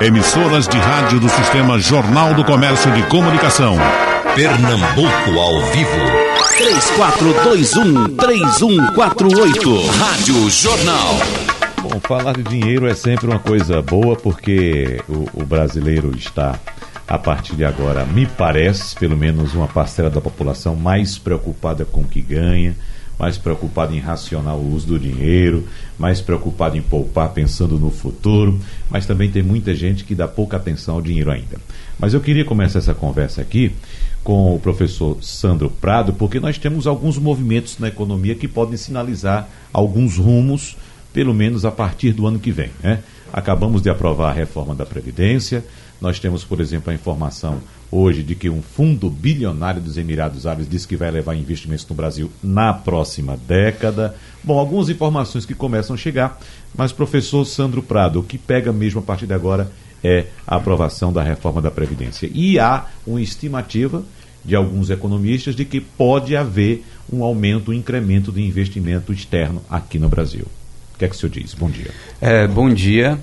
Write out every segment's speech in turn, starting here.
Emissoras de rádio do Sistema Jornal do Comércio de Comunicação. Pernambuco ao vivo. 3421-3148. Rádio Jornal. Bom, falar de dinheiro é sempre uma coisa boa porque o, o brasileiro está, a partir de agora, me parece, pelo menos uma parcela da população mais preocupada com o que ganha mais preocupado em racionar o uso do dinheiro, mais preocupado em poupar pensando no futuro, mas também tem muita gente que dá pouca atenção ao dinheiro ainda. Mas eu queria começar essa conversa aqui com o professor Sandro Prado, porque nós temos alguns movimentos na economia que podem sinalizar alguns rumos, pelo menos a partir do ano que vem. Né? Acabamos de aprovar a reforma da Previdência, nós temos, por exemplo, a informação hoje de que um fundo bilionário dos Emirados Árabes diz que vai levar investimentos no Brasil na próxima década. Bom, algumas informações que começam a chegar, mas professor Sandro Prado, o que pega mesmo a partir de agora é a aprovação da reforma da Previdência. E há uma estimativa de alguns economistas de que pode haver um aumento, um incremento de investimento externo aqui no Brasil. O que é que o senhor diz? Bom dia. É, bom dia.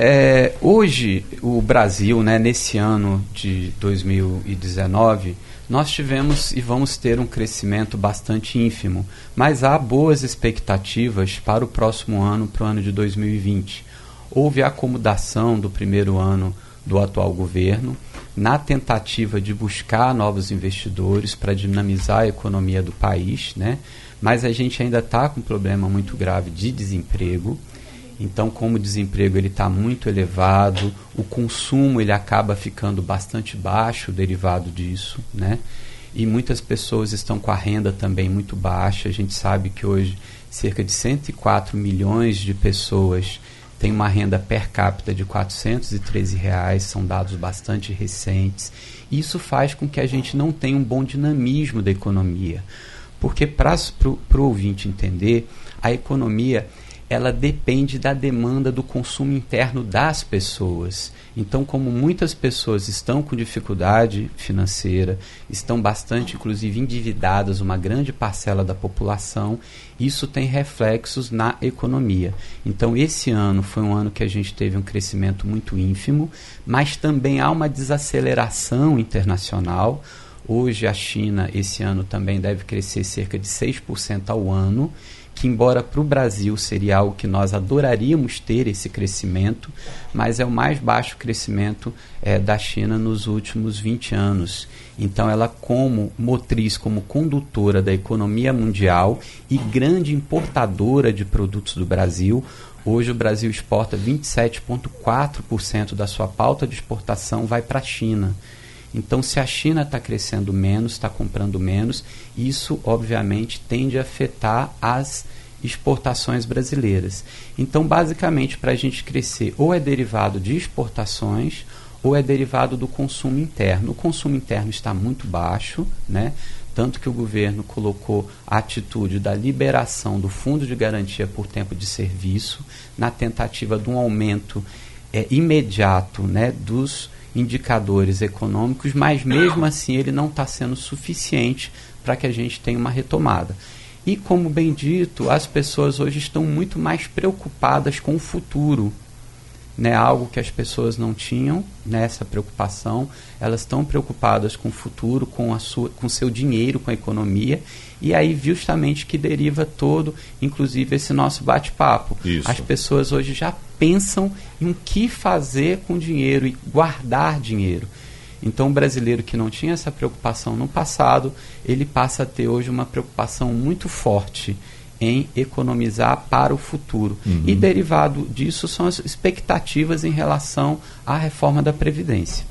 É, hoje, o Brasil, né, nesse ano de 2019, nós tivemos e vamos ter um crescimento bastante ínfimo, mas há boas expectativas para o próximo ano, para o ano de 2020. Houve a acomodação do primeiro ano do atual governo na tentativa de buscar novos investidores para dinamizar a economia do país, né? mas a gente ainda está com um problema muito grave de desemprego. Então, como o desemprego ele está muito elevado, o consumo ele acaba ficando bastante baixo derivado disso, né? E muitas pessoas estão com a renda também muito baixa. A gente sabe que hoje cerca de 104 milhões de pessoas têm uma renda per capita de 413 reais, são dados bastante recentes. Isso faz com que a gente não tenha um bom dinamismo da economia. Porque para o ouvinte entender, a economia ela depende da demanda do consumo interno das pessoas. Então, como muitas pessoas estão com dificuldade financeira, estão bastante, inclusive, endividadas, uma grande parcela da população, isso tem reflexos na economia. Então, esse ano foi um ano que a gente teve um crescimento muito ínfimo, mas também há uma desaceleração internacional. Hoje, a China, esse ano, também deve crescer cerca de 6% ao ano que embora para o Brasil seria algo que nós adoraríamos ter esse crescimento, mas é o mais baixo crescimento é, da China nos últimos 20 anos. Então, ela, como motriz, como condutora da economia mundial e grande importadora de produtos do Brasil, hoje o Brasil exporta 27,4% da sua pauta de exportação vai para a China. Então, se a China está crescendo menos, está comprando menos, isso obviamente tende a afetar as exportações brasileiras. Então, basicamente, para a gente crescer, ou é derivado de exportações ou é derivado do consumo interno. O consumo interno está muito baixo, né? tanto que o governo colocou a atitude da liberação do Fundo de Garantia por Tempo de Serviço, na tentativa de um aumento é, imediato né, dos indicadores econômicos, mas mesmo assim ele não está sendo suficiente para que a gente tenha uma retomada. E como bem dito, as pessoas hoje estão muito mais preocupadas com o futuro, né, algo que as pessoas não tinham nessa preocupação. Elas estão preocupadas com o futuro, com a sua, com seu dinheiro, com a economia. E aí justamente que deriva todo, inclusive esse nosso bate-papo. As pessoas hoje já pensam em o que fazer com dinheiro e guardar dinheiro. Então, o brasileiro que não tinha essa preocupação no passado, ele passa a ter hoje uma preocupação muito forte em economizar para o futuro. Uhum. E derivado disso são as expectativas em relação à reforma da Previdência.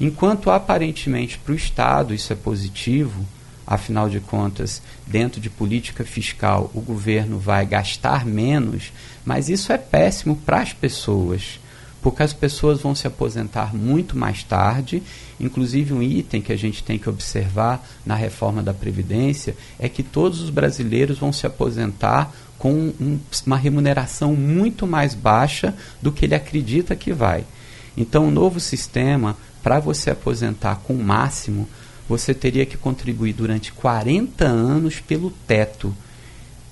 Enquanto aparentemente para o Estado isso é positivo, afinal de contas, dentro de política fiscal, o governo vai gastar menos, mas isso é péssimo para as pessoas porque as pessoas vão se aposentar muito mais tarde. Inclusive, um item que a gente tem que observar na reforma da Previdência é que todos os brasileiros vão se aposentar com um, uma remuneração muito mais baixa do que ele acredita que vai. Então, o novo sistema, para você aposentar com o máximo, você teria que contribuir durante 40 anos pelo teto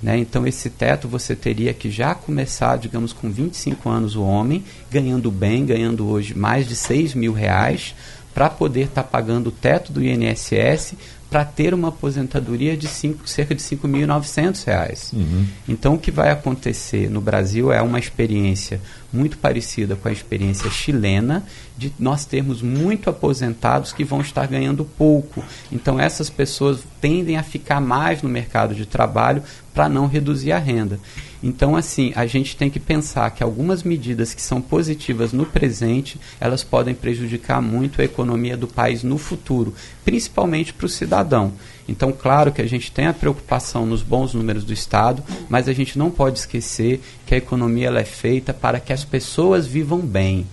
Né? Então, esse teto você teria que já começar, digamos, com 25 anos o homem, ganhando bem, ganhando hoje mais de 6 mil reais, para poder estar tá pagando o teto do INSS para ter uma aposentadoria de cinco, cerca de R$ 5.900. Uhum. Então, o que vai acontecer no Brasil é uma experiência muito parecida com a experiência chilena, de nós termos muito aposentados que vão estar ganhando pouco. Então, essas pessoas tendem a ficar mais no mercado de trabalho para não reduzir a renda. Então, assim, a gente tem que pensar que algumas medidas que são positivas no presente, elas podem prejudicar muito a economia do país no futuro, principalmente para o cidadão. Então, claro que a gente tem a preocupação nos bons números do Estado, mas a gente não pode esquecer que a economia ela é feita para que as pessoas vivam bem.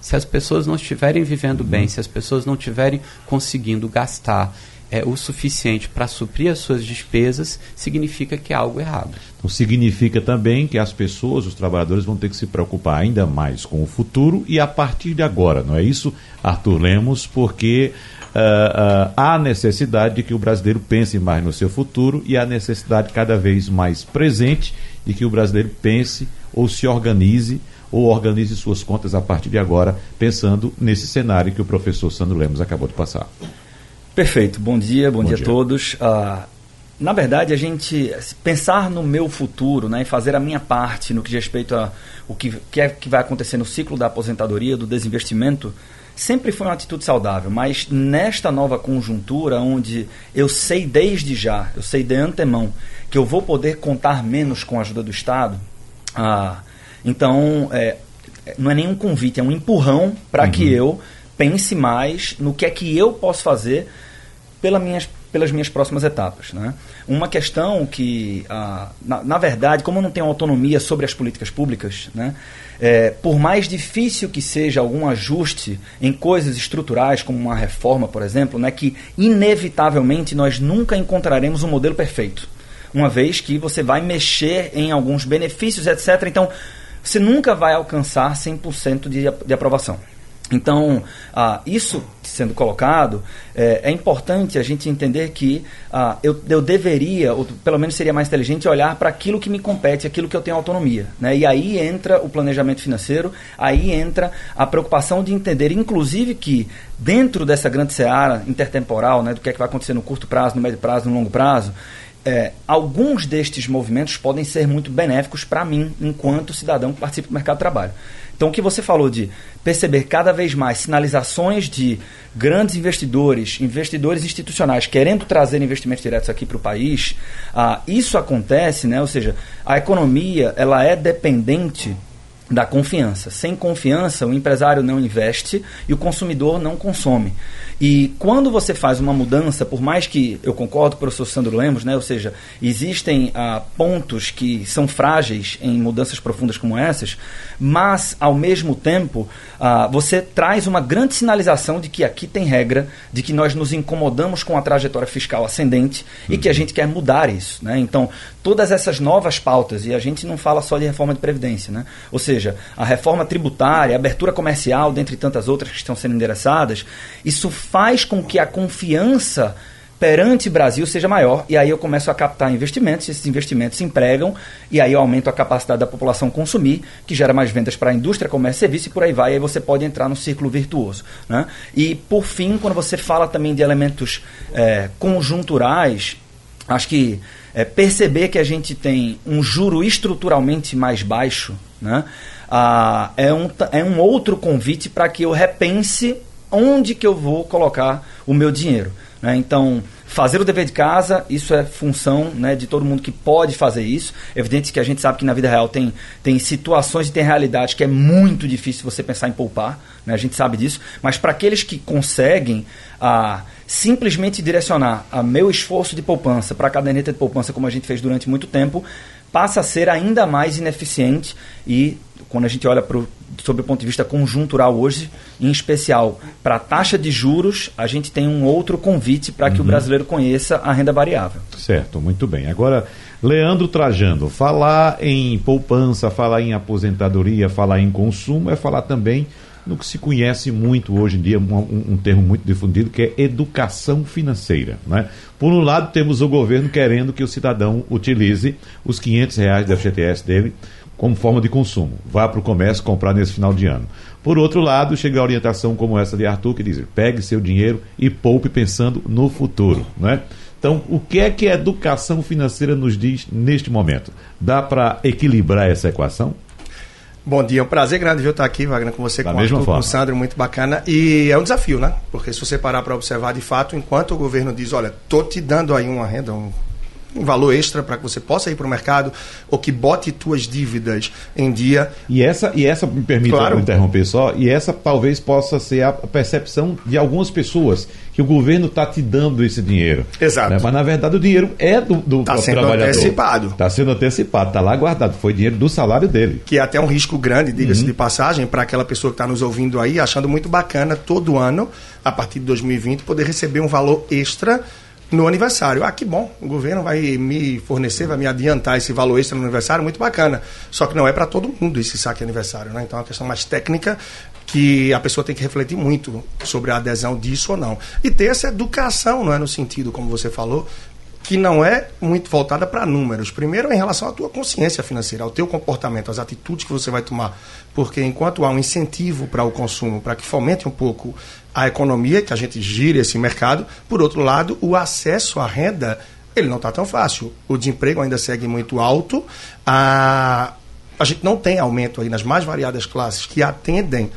Se as pessoas não estiverem vivendo bem, se as pessoas não estiverem conseguindo gastar é, o suficiente para suprir as suas despesas, significa que há algo errado. Então, significa também que as pessoas, os trabalhadores, vão ter que se preocupar ainda mais com o futuro e a partir de agora, não é isso, Arthur Lemos? Porque uh, uh, há necessidade de que o brasileiro pense mais no seu futuro e há necessidade cada vez mais presente de que o brasileiro pense ou se organize ou organize suas contas a partir de agora, pensando nesse cenário que o professor Sandro Lemos acabou de passar. Perfeito. Bom dia, bom, bom dia, dia, a todos. Uh, na verdade, a gente pensar no meu futuro, né, e fazer a minha parte no que diz respeito a o que, que, é, que vai acontecer no ciclo da aposentadoria, do desinvestimento, sempre foi uma atitude saudável. Mas nesta nova conjuntura, onde eu sei desde já, eu sei de antemão, que eu vou poder contar menos com a ajuda do Estado, ah, então é, não é nenhum convite, é um empurrão para uhum. que eu pense mais no que é que eu posso fazer pela minhas, pelas minhas próximas etapas. Né? Uma questão que, ah, na, na, verdade, como eu não tenho autonomia sobre as políticas públicas, né, é, por mais difícil que seja algum ajuste em coisas estruturais, como uma reforma, por exemplo, né, que inevitavelmente nós nunca encontraremos um modelo perfeito. Uma vez que você vai mexer em alguns benefícios, etc. Então, você nunca vai alcançar 100% de, de aprovação. Então, ah, isso sendo colocado, é, é, importante a gente entender que ah, eu, eu deveria, ou pelo menos seria mais inteligente, olhar para aquilo que me compete, aquilo que eu tenho autonomia. Né? E aí entra o planejamento financeiro, aí entra a preocupação de entender, inclusive, que dentro dessa grande seara intertemporal, né, do que é que vai acontecer no curto prazo, no médio prazo, no longo prazo, é, alguns destes movimentos podem ser muito benéficos para mim, enquanto cidadão que participa do mercado de trabalho. Então, o que você falou de perceber cada vez mais sinalizações de grandes investidores, investidores institucionais querendo trazer investimentos diretos aqui para o país, ah, isso acontece, né? ou seja, a economia ela é dependente da confiança. Sem confiança, o empresário não investe e o consumidor não consome. E quando você faz uma mudança, por mais que eu concordo com o professor Sandro Lemos, né, ou seja, existem ah, pontos que são frágeis em mudanças profundas como essas, mas ao mesmo tempo ah, você traz uma grande sinalização de que aqui tem regra, de que nós nos incomodamos com a trajetória fiscal ascendente uhum. e que a uhum. gente quer mudar isso. Né? Então, todas essas novas pautas, e a gente não fala só de reforma de previdência, né? ou seja, a reforma tributária, a abertura comercial, dentre tantas outras que estão sendo endereçadas, isso faz com que a confiança perante Brasil seja maior e aí eu começo a captar investimentos, esses investimentos se empregam e aí eu aumento a capacidade da população consumir, que gera mais vendas para a indústria, comércio serviço e por aí vai, e aí você pode entrar no círculo virtuoso. Né? E por fim, quando você fala também de elementos é, conjunturais, acho que é, perceber que a gente tem um juro estruturalmente mais baixo né? Ah, é, um, é um outro convite para que eu repense onde que eu vou colocar o meu dinheiro. Né? Então, fazer o dever de casa, isso é função né, de todo mundo que pode fazer isso. É evidente que a gente sabe que na vida real tem, tem situações e tem realidades que é muito difícil você pensar em poupar, né? a gente sabe disso, mas para aqueles que conseguem simplesmente direcionar a meu esforço de poupança para a caderneta de poupança, como a gente fez durante muito tempo, passa a ser ainda mais ineficiente e quando a gente olha pro, sobre o ponto de vista conjuntural hoje, em especial para a taxa de juros, a gente tem um outro convite para que uhum. o brasileiro conheça a renda variável. Certo, muito bem. Agora, Leandro Trajando, falar em poupança, falar em aposentadoria, falar em consumo é falar também no que se conhece muito hoje em dia, um, um termo muito difundido, que é educação financeira. Né? Por um lado, temos o governo querendo que o cidadão utilize os 500 reais da FGTS dele como forma de consumo. Vá para o comércio comprar nesse final de ano. Por outro lado, chega a orientação como essa de Arthur, que diz: pegue seu dinheiro e poupe pensando no futuro. Né? Então, o que é que a educação financeira nos diz neste momento? Dá para equilibrar essa equação? Bom dia, é um prazer grande ver estar aqui, Wagner, com você, da com, mesma Arthur, forma. com o Sandro, muito bacana. E é um desafio, né? Porque se você parar para observar de fato, enquanto o governo diz, olha, tô te dando aí uma renda, um, um valor extra para que você possa ir para o mercado ou que bote tuas dívidas em dia. E essa, e essa me permita Claro. interromper só, e essa talvez possa ser a percepção de algumas pessoas que o governo está te dando esse dinheiro. Exato. Né? Mas na verdade o dinheiro é do, do Tá sendo trabalhador. antecipado. Está sendo antecipado, está lá guardado. Foi dinheiro do salário dele. que é até um risco grande, diga-se de passagem, para aquela pessoa que está nos ouvindo aí, achando muito bacana todo ano, a partir de 2020, poder receber um valor extra no aniversário. Ah, que bom, o governo vai me fornecer, vai me adiantar esse valor extra no aniversário, muito bacana. Só que não é para todo mundo esse saque aniversário, né? Então é uma questão mais técnica que a pessoa tem que refletir muito sobre a adesão disso ou não. E ter essa educação, não é no sentido, como você falou, que não é muito voltada para números. Primeiro, em relação à tua consciência financeira, ao teu comportamento, às atitudes que você vai tomar. Porque enquanto há um incentivo para o consumo, para que fomente um pouco a economia, que a gente gire esse mercado, por outro lado, o acesso à renda, ele não está tão fácil. O desemprego ainda segue muito alto. A, a gente não tem aumento aí nas mais variadas classes que atendem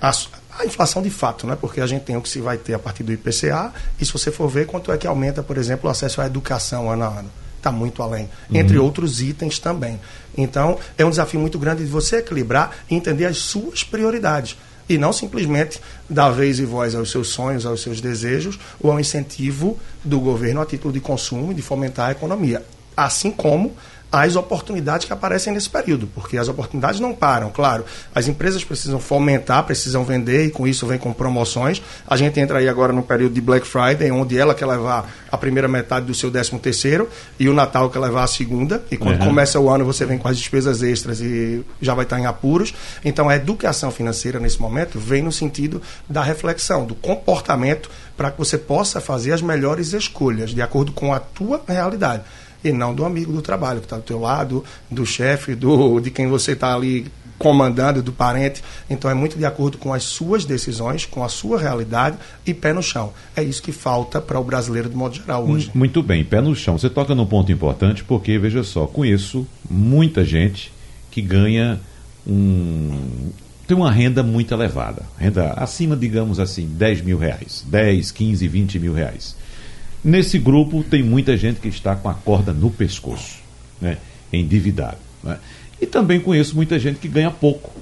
a, a inflação de fato, né? porque a gente tem o que se vai ter a partir do IPCA, e se você for ver quanto é que aumenta, por exemplo, o acesso à educação ano a ano. Está muito além, entre outros itens também. Então, é um desafio muito grande de você equilibrar e entender as suas prioridades. E não simplesmente dar vez e voz aos seus sonhos, aos seus desejos, ou ao incentivo do governo a título de consumo e de fomentar a economia. Assim como as oportunidades que aparecem nesse período, porque as oportunidades não param, claro. As empresas precisam fomentar, precisam vender e com isso vem com promoções. A gente entra aí agora no período de Black Friday, onde ela quer levar a primeira metade do seu décimo terceiro e o Natal quer levar a segunda. E quando Uhum. começa o ano você vem com as despesas extras e já vai estar em apuros. Então a educação financeira nesse momento vem no sentido da reflexão, do comportamento para que você possa fazer as melhores escolhas de acordo com a tua realidade e não do amigo do trabalho que está do teu lado, do chefe, do de quem você está ali comandando, do parente. Então é muito de acordo com as suas decisões, com a sua realidade e pé no chão. É isso que falta para o brasileiro de modo geral hoje. Muito bem, pé no chão. Você toca num ponto importante porque, veja só, conheço muita gente que ganha um. tem uma renda muito elevada. Renda acima, digamos assim, 10 mil reais. 10, 15, 20 mil reais. Nesse grupo tem muita gente que está com a corda no pescoço, né? endividado. Né? E também conheço muita gente que ganha pouco.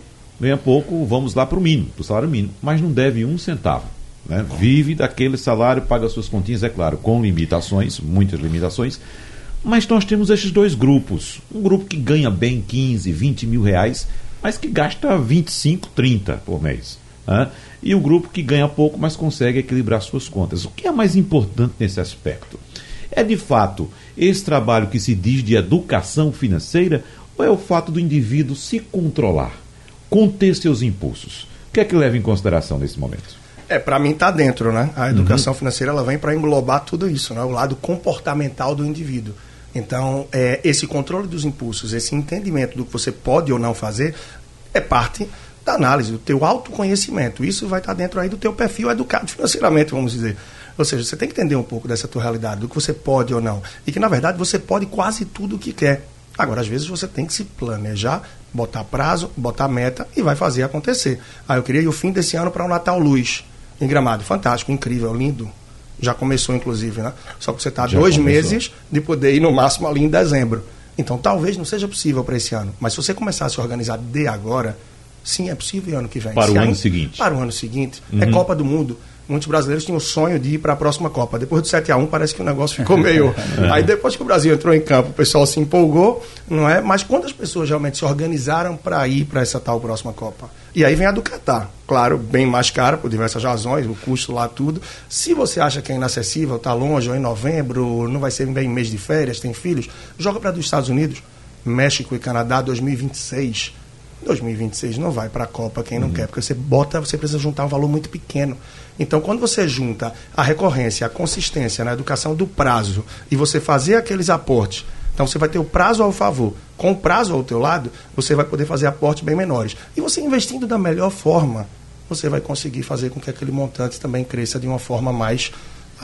Ganha pouco, vamos lá para o mínimo, para o salário mínimo, mas não deve um centavo. Né? Vive daquele salário, paga suas continhas, é claro, com limitações, muitas limitações. Mas nós temos esses dois grupos. Um grupo que ganha bem 15, 20 mil reais, mas que gasta 25, 30 por mês. Né? E o grupo que ganha pouco, mas consegue equilibrar suas contas. O que é mais importante nesse aspecto? É de fato esse trabalho que se diz de educação financeira ou é o fato do indivíduo se controlar, conter seus impulsos? O que é que leva em consideração nesse momento? É, para mim está dentro, né? A educação financeira ela vem para englobar tudo isso, né? O lado comportamental do indivíduo. Então, é, esse controle dos impulsos, esse entendimento do que você pode ou não fazer, é parte da análise, do teu autoconhecimento. Isso vai estar dentro aí do teu perfil educado financeiramente, vamos dizer. Ou seja, você tem que entender um pouco dessa tua realidade, do que você pode ou não. E que, na verdade, você pode quase tudo o que quer. Agora, às vezes, você tem que se planejar, botar prazo, botar meta e vai fazer acontecer. Ah, eu queria ir o fim desse ano para o Natal Luz, em Gramado. Fantástico, incrível, lindo. Já começou, inclusive, né? Só que você está dois começou. meses de poder ir no máximo ali em dezembro. Então, talvez não seja possível para esse ano. Mas se você começar a se organizar de agora, sim, é possível ano que vem. Para Se o ano seguinte. Para o ano seguinte. É Copa do Mundo. Muitos brasileiros tinham o sonho de ir para a próxima Copa. Depois do 7 a 1 parece que o negócio ficou meio. Aí depois que o Brasil entrou em campo, o pessoal se empolgou, não é? Mas quantas pessoas realmente se organizaram para ir para essa tal próxima Copa? E aí vem a do Catar. Claro, bem mais cara por diversas razões, o custo lá, tudo. Se você acha que é inacessível, está longe, ou em novembro, não vai ser bem mês de férias, tem filhos, joga para dos Estados Unidos, México e Canadá 2026. 2026 não vai para a Copa quem não uhum. quer, porque você bota, você precisa juntar um valor muito pequeno. Então, quando você junta a recorrência, a consistência na educação do prazo e você fazer aqueles aportes, então você vai ter o prazo ao favor. Com o prazo ao teu lado, você vai poder fazer aportes bem menores. E você investindo da melhor forma, você vai conseguir fazer com que aquele montante também cresça de uma forma mais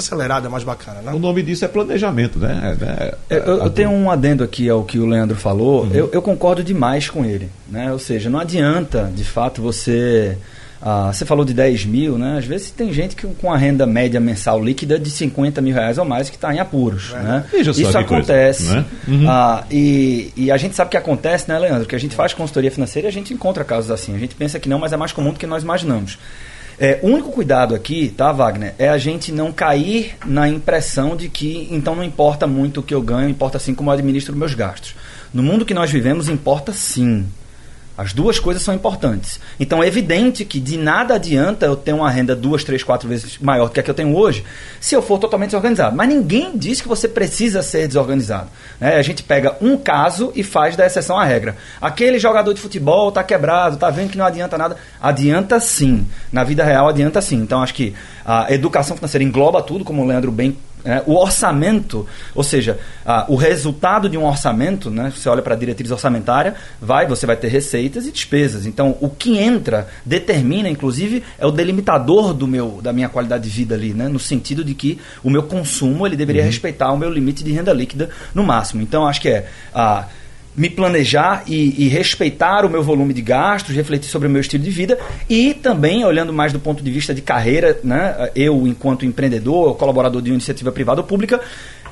acelerada, mais bacana. Né? O nome disso é planejamento, né? É, é, eu, eu, tenho um adendo aqui ao que o Leandro falou. Uhum. Eu, eu, concordo demais com ele. Né? Ou seja, não adianta, de fato, você ah, você falou de 10 mil, né? Às vezes tem gente que com a renda média mensal líquida de 50 mil reais ou mais que está em apuros. É. Né? Isso acontece. Coisa, é? uhum. ah, e, e, a gente sabe que acontece, né, Leandro? Que a gente faz consultoria financeira e a gente encontra casos assim. A gente pensa que não, mas é mais comum do que nós imaginamos. É, o único cuidado aqui, tá, Wagner, é a gente não cair na impressão de que então não importa muito o que eu ganho, importa sim como eu administro meus gastos. No mundo que nós vivemos, importa sim. As duas coisas são importantes. Então é evidente que de nada adianta eu ter uma renda duas, três, quatro vezes maior do que a que eu tenho hoje, se eu for totalmente desorganizado. Mas ninguém diz que você precisa ser desorganizado. Né? A gente pega um caso e faz da exceção à regra. Aquele jogador de futebol está quebrado, está vendo que não adianta nada. Adianta sim. Na vida real adianta sim. Então acho que a educação financeira engloba tudo, como o Leandro bem é, o orçamento, ou seja, o resultado de um orçamento, né, você olha para a diretriz orçamentária, vai, você vai ter receitas e despesas. Então, o que entra determina, inclusive, é o delimitador do meu, da minha qualidade de vida ali, né, no sentido de que o meu consumo ele deveria uhum. respeitar o meu limite de renda líquida no máximo. Então, acho que é a me planejar e, e, respeitar o meu volume de gastos, refletir sobre o meu estilo de vida e também, olhando mais do ponto de vista de carreira, né, eu, enquanto empreendedor, colaborador de uma iniciativa privada ou pública,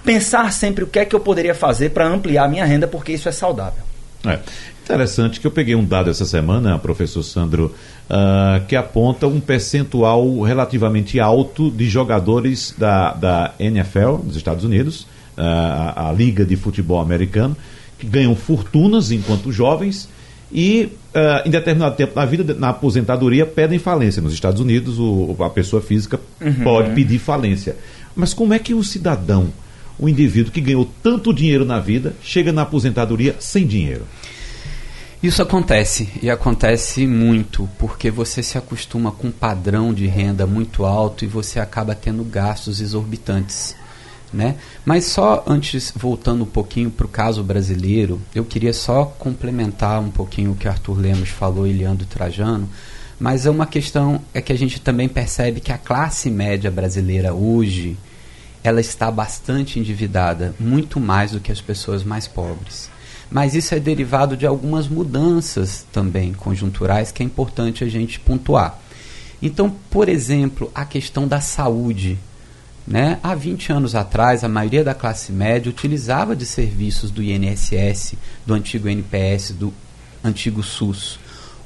pensar sempre o que é que eu poderia fazer para ampliar a minha renda, porque isso é saudável. É. Interessante que eu peguei um dado essa semana, professor Sandro, uh, que aponta um percentual relativamente alto de jogadores da, da NFL dos Estados Unidos, uh, a, a Liga de Futebol Americano, que ganham fortunas enquanto jovens e uh, em determinado tempo na vida, na aposentadoria, pedem falência. Nos Estados Unidos, o, a pessoa física uhum. pode pedir falência. Mas como é que o cidadão, o indivíduo que ganhou tanto dinheiro na vida, chega na aposentadoria sem dinheiro? Isso acontece e acontece muito porque você se acostuma com um padrão de renda muito alto e você acaba tendo gastos exorbitantes. Né? Mas só antes, voltando um pouquinho para o caso brasileiro, eu queria só complementar um pouquinho o que Arthur Lemos falou e Leandro Trajano, mas é uma questão é que a gente também percebe que a classe média brasileira hoje ela está bastante endividada, muito mais do que as pessoas mais pobres. Mas isso é derivado de algumas mudanças também conjunturais que é importante a gente pontuar. Então, por exemplo, a questão da saúde né? Há 20 anos atrás, a maioria da classe média utilizava de serviços do INSS, do antigo NPS, do antigo SUS.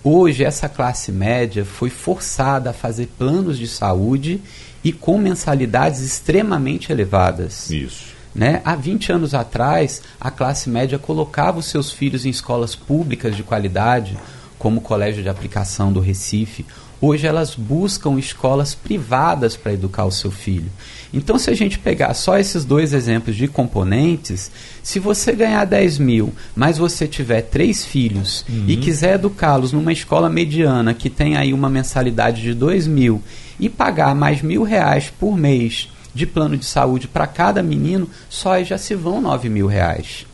Hoje, essa classe média foi forçada a fazer planos de saúde e com mensalidades extremamente elevadas. Isso. Né? Há 20 anos atrás, a classe média colocava os seus filhos em escolas públicas de qualidade, como o Colégio de Aplicação do Recife. Hoje elas buscam escolas privadas para educar o seu filho. Então, se a gente pegar só esses dois exemplos de componentes, se você ganhar 10 mil, mas você tiver três filhos uhum. e quiser educá-los numa escola mediana que tem aí uma mensalidade de 2 mil e pagar mais mil reais por mês de plano de saúde para cada menino, só aí já se vão 9 mil reais.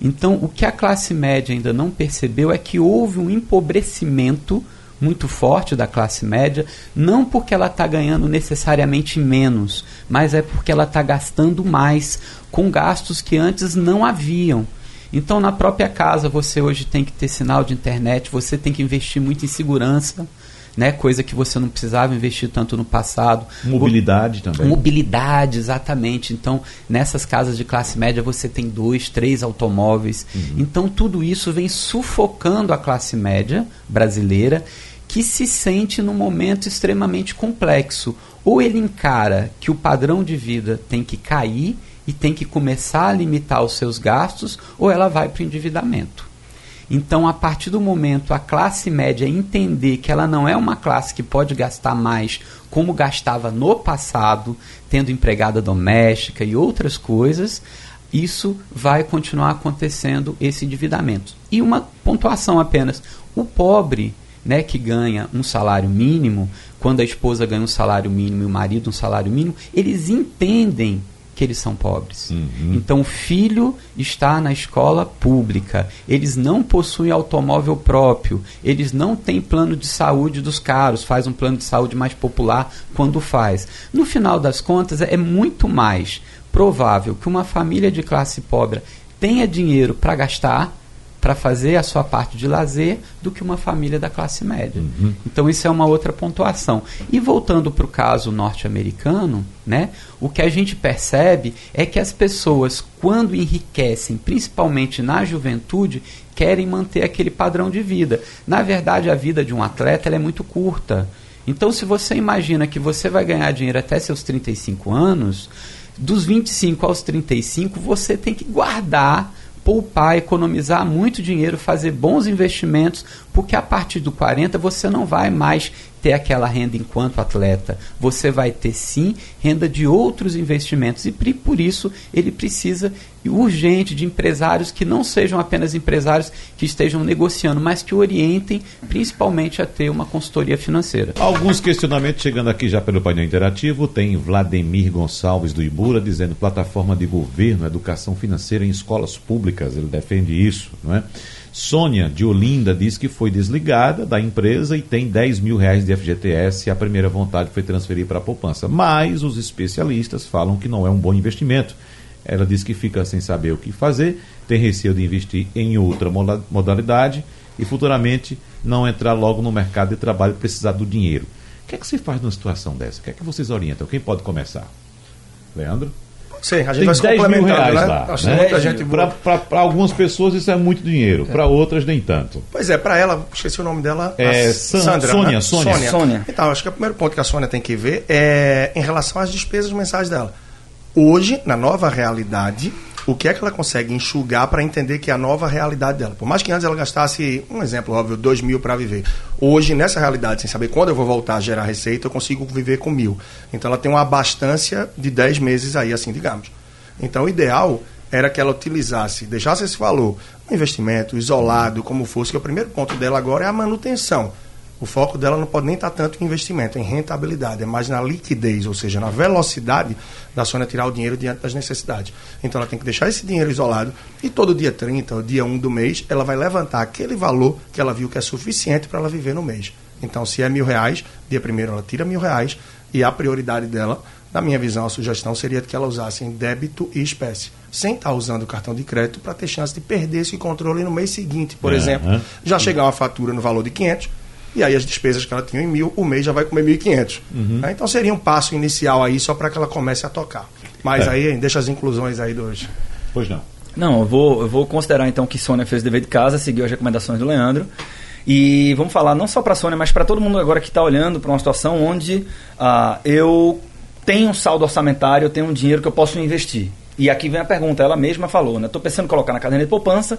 Então, o que a classe média ainda não percebeu é que houve um empobrecimento muito forte da classe média, não porque ela está ganhando necessariamente menos, mas é porque ela está gastando mais com gastos que antes não haviam. Então, na própria casa, você hoje tem que ter sinal de internet, você tem que investir muito em segurança. Né, coisa que você não precisava investir tanto no passado. Mobilidade também. Mobilidade, exatamente. Então, nessas casas de classe média, você tem dois, três automóveis. Uhum. Então, tudo isso vem sufocando a classe média brasileira que se sente num momento extremamente complexo. Ou ele encara que o padrão de vida tem que cair e tem que começar a limitar os seus gastos, ou ela vai para o endividamento. Então, a partir do momento a classe média entender que ela não é uma classe que pode gastar mais como gastava no passado, tendo empregada doméstica e outras coisas, isso vai continuar acontecendo esse endividamento. E uma pontuação apenas: O pobre, né, que ganha um salário mínimo, quando a esposa ganha um salário mínimo e o marido um salário mínimo, eles entendem que eles são pobres. Uhum. Então o filho está na escola pública, eles não possuem automóvel próprio, eles não têm plano de saúde dos caros, faz um plano de saúde mais popular quando faz. No final das contas, é muito mais provável que uma família de classe pobre tenha dinheiro para gastar para fazer a sua parte de lazer do que uma família da classe média. Uhum. Então isso é uma outra pontuação. E voltando para o caso norte-americano, né, o que a gente percebe é que as pessoas, quando enriquecem, principalmente na juventude, querem manter aquele padrão de vida. Na verdade, a vida de um atleta é muito curta. Então, se você imagina que você vai ganhar dinheiro até seus 35 anos, dos 25 aos 35, você tem que guardar poupar, economizar muito dinheiro, fazer bons investimentos, porque a partir do 40 você não vai mais ter aquela renda enquanto atleta. Você vai ter sim renda de outros investimentos e por isso ele precisa urgente de empresários que não sejam apenas empresários que estejam negociando, mas que orientem principalmente a ter uma consultoria financeira. Alguns questionamentos chegando aqui já pelo painel interativo. Tem Vladimir Gonçalves do Ibura dizendo plataforma de governo, educação financeira em escolas públicas. Ele defende isso, não é? Sônia de Olinda diz que foi desligada da empresa e tem 10 mil reais de FGTS e a primeira vontade foi transferir para a poupança. Mas os especialistas falam que não é um bom investimento. Ela diz que fica sem saber o que fazer, tem receio de investir em outra modalidade e futuramente não entrar logo no mercado de trabalho e precisar do dinheiro. O que é que se faz numa situação dessa? O que é que vocês orientam? Quem pode começar? Leandro? Sim, a gente Tem vai se 10 mil reais né? lá. Né? Para algumas pessoas isso é muito dinheiro, é. para outras nem tanto. Pois é, para ela, esqueci o nome dela. É Sandra, Sônia, né? Sônia. Sônia. Sônia. Então, acho que o primeiro ponto que a Sônia tem que ver é em relação às despesas mensais dela. Hoje, na nova realidade, o que é que ela consegue enxugar para entender que é a nova realidade dela. Por mais que antes ela gastasse, um exemplo óbvio, dois mil para viver. Hoje, nessa realidade, sem saber quando eu vou voltar a gerar receita, eu consigo viver com mil. Então ela tem uma abastância de dez meses aí, assim, digamos. Então o ideal era que ela utilizasse, deixasse esse valor, um investimento isolado, como fosse, que o primeiro ponto dela agora é a manutenção. O foco dela não pode nem estar tanto em investimento, em rentabilidade, é mais na liquidez, ou seja, na velocidade da Sônia tirar o dinheiro diante das necessidades. Então ela tem que deixar esse dinheiro isolado e todo dia 30, ou dia 1 do mês, ela vai levantar aquele valor que ela viu que é suficiente para ela viver no mês. Então, se é mil reais, dia primeiro ela tira mil reais e a prioridade dela, na minha visão, a sugestão seria que ela usasse em débito e espécie sem estar usando o cartão de crédito para ter chance de perder esse controle no mês seguinte, por é, exemplo. Já chegar uma fatura no valor de 500 e aí as despesas que ela tinha em mil, o mês já vai comer 1.500. Uhum. Né? Então seria um passo inicial aí só para que ela comece a tocar. Mas é. aí deixa as inclusões aí do hoje. Pois não. Não, eu vou, eu vou considerar então que Sônia fez o dever de casa, seguiu as recomendações do Leandro. E vamos falar não só para a Sônia, mas para todo mundo agora que está olhando para uma situação onde uh, eu tenho um saldo orçamentário, eu tenho um dinheiro que eu posso investir. E aqui vem a pergunta, ela mesma falou, né? Estou pensando em colocar na caderneta de poupança,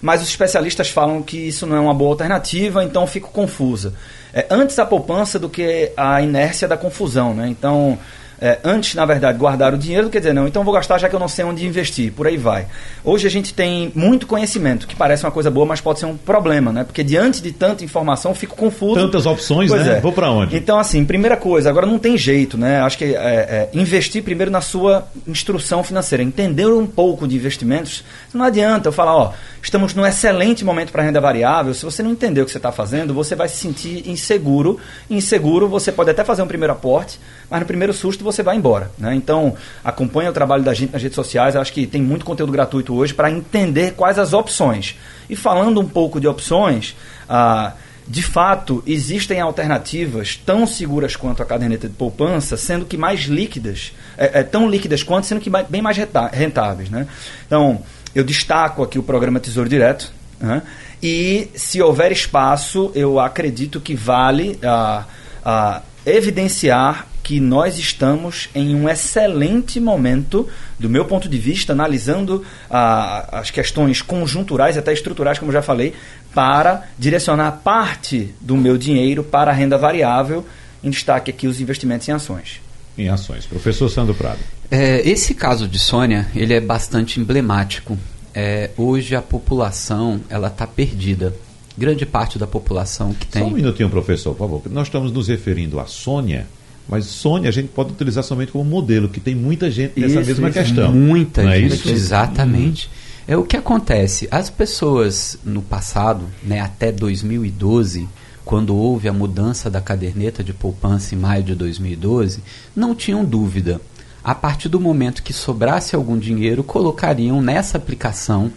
mas os especialistas falam que isso não é uma boa alternativa, então fico confusa. É, antes a poupança do que a inércia da confusão, né? Então, é, antes, na verdade, guardar o dinheiro do que dizer, não, então vou gastar já que eu não sei onde investir, por aí vai. Hoje a gente tem muito conhecimento, que parece uma coisa boa, mas pode ser um problema, né? Porque diante de tanta informação, fico confuso. Tantas opções, pois né? É. Vou para onde? Então, assim, primeira coisa, agora não tem jeito, né? Acho que é, é, investir primeiro na sua instrução financeira, entender um pouco de investimentos. Não adianta eu falar, ó, estamos num excelente momento para renda variável. Se você não entender o que você está fazendo, você vai se sentir inseguro. Inseguro, você pode até fazer um primeiro aporte, mas no primeiro susto você vai embora. Né? Então, acompanhe o trabalho da gente nas redes sociais. Acho que tem muito conteúdo gratuito hoje para entender quais as opções. E falando um pouco de opções, ah, de fato, existem alternativas tão seguras quanto a caderneta de poupança, sendo que mais líquidas, é, é tão líquidas quanto, sendo que bem mais rentáveis. Né? Então, eu destaco aqui o programa Tesouro Direto. Né? E, se houver espaço, eu acredito que vale ah, ah, evidenciar que nós estamos em um excelente momento, do meu ponto de vista, analisando ah, as questões conjunturais até estruturais, como já falei, para direcionar parte do meu dinheiro para a renda variável, em destaque aqui os investimentos em ações. Em ações. Professor Sandro Prado. É, esse caso de Sônia, ele é bastante emblemático. É, hoje a população ela está perdida. grande parte da população que tem. Só um minutinho, professor, por favor. Nós estamos nos referindo à Sônia, mas Sônia a gente pode utilizar somente como modelo, que tem muita gente nessa isso, mesma isso, questão. Muita Não gente, é isso? exatamente. É o que acontece. As pessoas no passado, né, até 2012, quando houve a mudança da caderneta de poupança em maio de 2012, não tinham dúvida. A partir do momento que sobrasse algum dinheiro, colocariam nessa aplicação,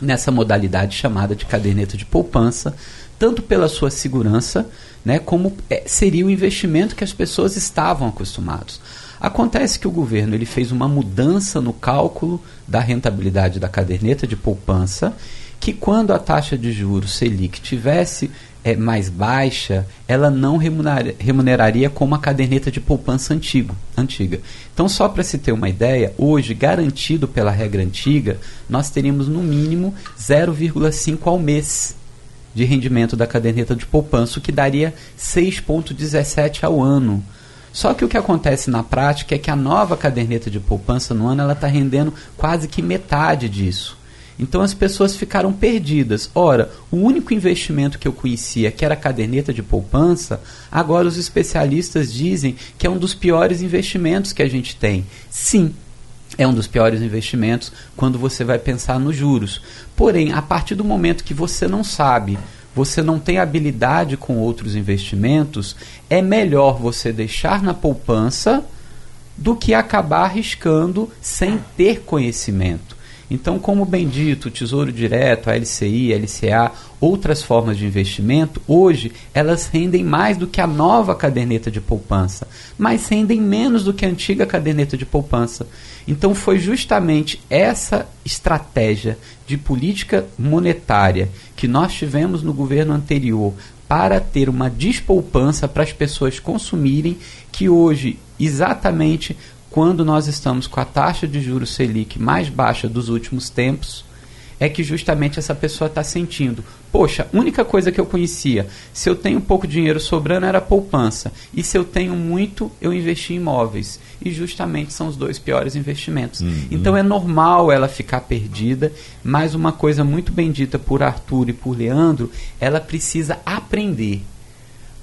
nessa modalidade chamada de caderneta de poupança, tanto pela sua segurança, né, como é, seria o investimento que as pessoas estavam acostumados. Acontece que o governo ele fez uma mudança no cálculo da rentabilidade da caderneta de poupança, que quando a taxa de juros Selic tivesse é, mais baixa, ela não remuneraria, remuneraria como a caderneta de poupança antigo, antiga. Então, só para se ter uma ideia, hoje, garantido pela regra antiga, nós teríamos no mínimo 0,5 ao mês de rendimento da caderneta de poupança, o que daria 6,17 ao ano. Só que o que acontece na prática é que a nova caderneta de poupança no ano ela está rendendo quase que metade disso. Então as pessoas ficaram perdidas. Ora, o único investimento que eu conhecia, que era a caderneta de poupança, agora os especialistas dizem que é um dos piores investimentos que a gente tem. Sim, é um dos piores investimentos quando você vai pensar nos juros. Porém, a partir do momento que você não sabe, você não tem habilidade com outros investimentos, é melhor você deixar na poupança do que acabar arriscando sem ter conhecimento. Então, como bem dito, Tesouro Direto, a LCI, a LCA, outras formas de investimento, hoje elas rendem mais do que a nova caderneta de poupança, mas rendem menos do que a antiga caderneta de poupança. Então, foi justamente essa estratégia de política monetária que nós tivemos no governo anterior para ter uma despoupança para as pessoas consumirem, que hoje, exatamente quando nós estamos com a taxa de juros Selic mais baixa dos últimos tempos, é que justamente essa pessoa está sentindo. Poxa, única coisa que eu conhecia, se eu tenho pouco dinheiro sobrando era poupança, e se eu tenho muito, eu investi em imóveis. E justamente são os dois piores investimentos. Uhum. Então é normal ela ficar perdida, mas uma coisa muito bem dita por Arthur e por Leandro, ela precisa aprender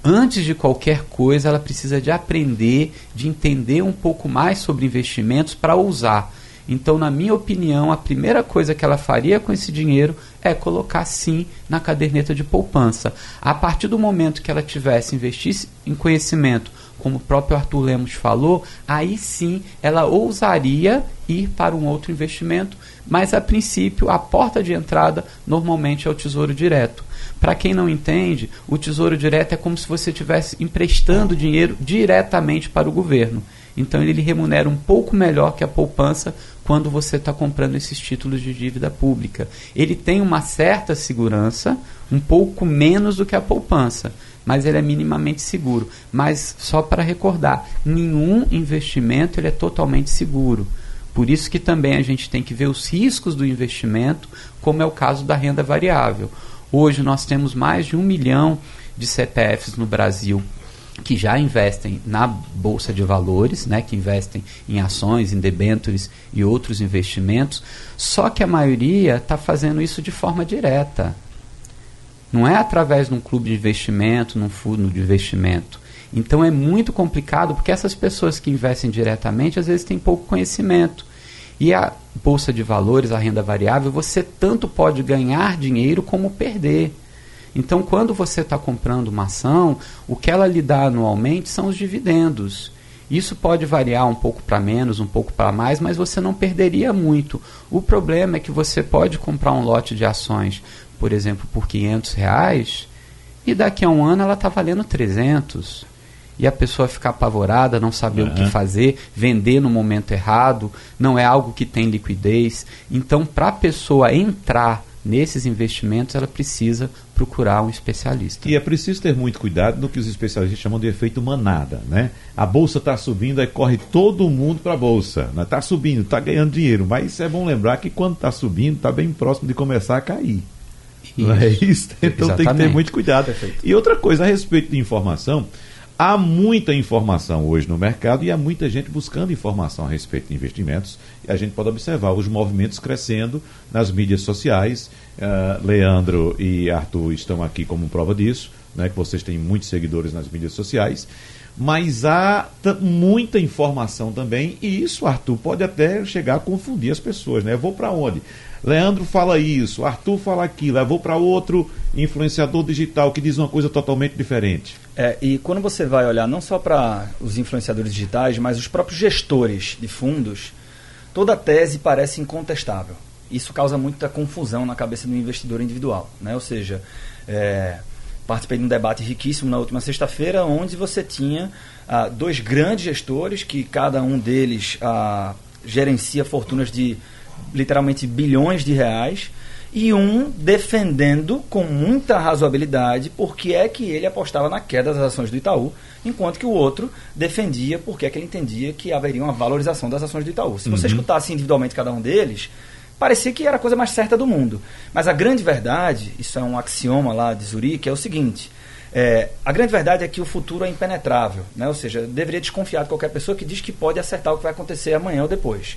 antes de qualquer coisa, ela precisa de aprender, de entender um pouco mais sobre investimentos para usar. Então, na minha opinião, a primeira coisa que ela faria com esse dinheiro é colocar sim na caderneta de poupança. A partir do momento que ela tivesse investisse em conhecimento, como o próprio Arthur Lemos falou, aí sim ela ousaria ir para um outro investimento, mas a princípio a porta de entrada normalmente é o Tesouro Direto. Para quem não entende, o Tesouro Direto é como se você estivesse emprestando dinheiro diretamente para o governo. Então ele remunera um pouco melhor que a poupança quando você está comprando esses títulos de dívida pública. Ele tem uma certa segurança, um pouco menos do que a poupança, mas ele é minimamente seguro. Mas só para recordar, nenhum investimento ele é totalmente seguro. Por isso que também a gente tem que ver os riscos do investimento, como é o caso da renda variável. Hoje nós temos mais de um milhão de CPFs no Brasil que já investem na bolsa de valores, né, que investem em ações, em debêntures e outros investimentos, só que a maioria está fazendo isso de forma direta. Não é através de um clube de investimento, num fundo de investimento. Então é muito complicado porque essas pessoas que investem diretamente às vezes têm pouco conhecimento. E a bolsa de valores, a renda variável, você tanto pode ganhar dinheiro como perder. Então, quando você está comprando uma ação, o que ela lhe dá anualmente são os dividendos. Isso pode variar um pouco para menos, um pouco para mais, mas você não perderia muito. O problema é que você pode comprar um lote de ações, por exemplo, por 500 reais, e daqui a um ano ela está valendo 300 e a pessoa ficar apavorada, não saber uhum. o que fazer, vender no momento errado, não é algo que tem liquidez. Então, para a pessoa entrar nesses investimentos, ela precisa procurar um especialista. E é preciso ter muito cuidado no que os especialistas chamam de efeito manada, né? A bolsa está subindo, aí corre todo mundo para a bolsa. Está né? Tá subindo, está ganhando dinheiro, mas é bom lembrar que quando está subindo, está bem próximo de começar a cair. Não é isso? Então Exatamente. tem que ter muito cuidado. Perfeito. E outra coisa a respeito de informação, há muita informação hoje no mercado e há muita gente buscando informação a respeito de investimentos. E a gente pode observar os movimentos crescendo nas mídias sociais. Uh, Leandro e Arthur estão aqui como prova disso, né, que vocês têm muitos seguidores nas mídias sociais. Mas há muita informação também, e isso, Arthur, pode até chegar a confundir as pessoas, né? Eu vou para onde? Leandro fala isso, Arthur fala aquilo, eu vou para outro influenciador digital que diz uma coisa totalmente diferente. É, e quando você vai olhar não só para os influenciadores digitais, mas os próprios gestores de fundos, toda a tese parece incontestável. Isso causa muita confusão na cabeça do investidor individual. Né? Ou seja, é, participei de um debate riquíssimo na última sexta-feira, onde você tinha ah, dois grandes gestores, que cada um deles ah, gerencia fortunas de literalmente bilhões de reais, e um defendendo com muita razoabilidade porque é que ele apostava na queda das ações do Itaú, enquanto que o outro defendia porque é que ele entendia que haveria uma valorização das ações do Itaú. Se você uhum. escutasse individualmente cada um deles, parecia que era a coisa mais certa do mundo. Mas a grande verdade, isso é um axioma lá de Zurique, é o seguinte: é, a grande verdade é que o futuro é impenetrável, né? ou seja, deveria desconfiar de qualquer pessoa que diz que pode acertar o que vai acontecer amanhã ou depois.